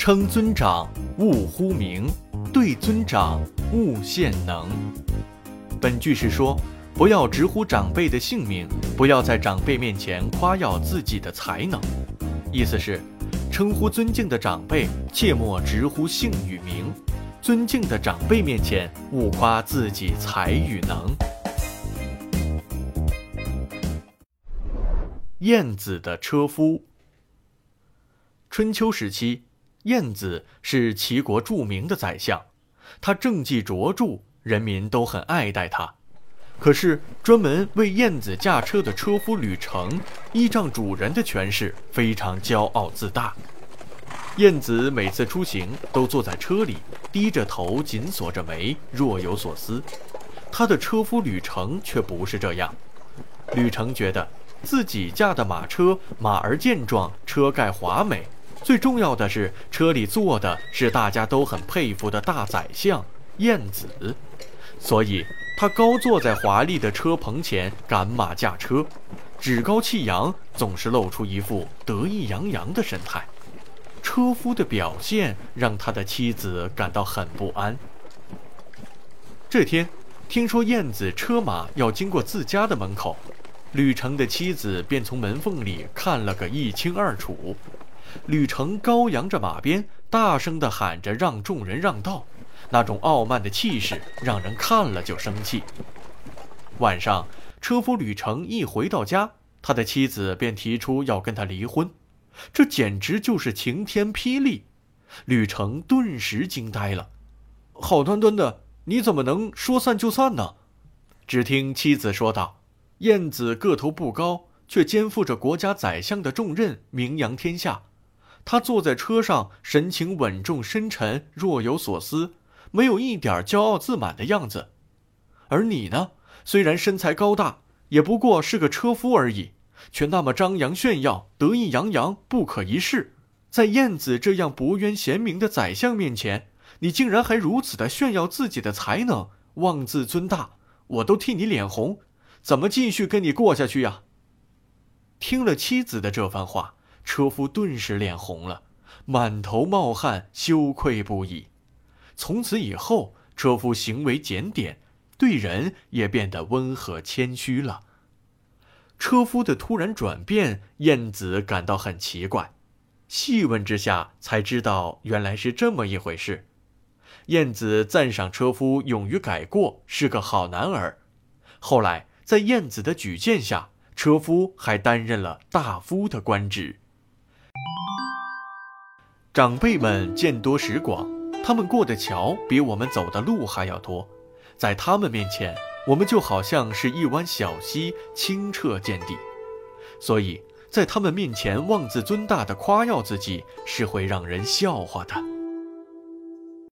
称尊长，勿呼名；对尊长，勿献能。本句是说，不要直呼长辈的姓名，不要在长辈面前夸耀自己的才能。意思是，称呼尊敬的长辈，切莫直呼姓与名；尊敬的长辈面前，勿夸自己才与能。晏子的车夫。春秋时期，晏子是齐国著名的宰相，他政绩卓著，人民都很爱戴他。可是，专门为晏子驾车的车夫吕程，依仗主人的权势，非常骄傲自大。晏子每次出行都坐在车里，低着头，紧锁着眉，若有所思。他的车夫吕程却不是这样。吕程觉得。自己驾的马车，马儿健壮，车盖华美，最重要的是车里坐的是大家都很佩服的大宰相晏子，所以他高坐在华丽的车棚前赶马驾车，趾高气扬，总是露出一副得意洋洋的神态。车夫的表现让他的妻子感到很不安。这天，听说晏子车马要经过自家的门口。吕程的妻子便从门缝里看了个一清二楚。吕程高扬着马鞭，大声地喊着让众人让道，那种傲慢的气势让人看了就生气。晚上，车夫吕程一回到家，他的妻子便提出要跟他离婚，这简直就是晴天霹雳。吕程顿时惊呆了：“好端端的，你怎么能说散就散呢？”只听妻子说道。燕子个头不高，却肩负着国家宰相的重任，名扬天下。他坐在车上，神情稳重深沉，若有所思，没有一点骄傲自满的样子。而你呢？虽然身材高大，也不过是个车夫而已，却那么张扬炫耀，得意洋洋，不可一世。在晏子这样博渊贤明的宰相面前，你竟然还如此的炫耀自己的才能，妄自尊大，我都替你脸红。怎么继续跟你过下去呀？听了妻子的这番话，车夫顿时脸红了，满头冒汗，羞愧不已。从此以后，车夫行为检点，对人也变得温和谦虚了。车夫的突然转变，晏子感到很奇怪。细问之下，才知道原来是这么一回事。晏子赞赏车夫勇于改过，是个好男儿。后来。在晏子的举荐下，车夫还担任了大夫的官职。长辈们见多识广，他们过的桥比我们走的路还要多，在他们面前，我们就好像是一湾小溪，清澈见底。所以在他们面前妄自尊大的夸耀自己，是会让人笑话的。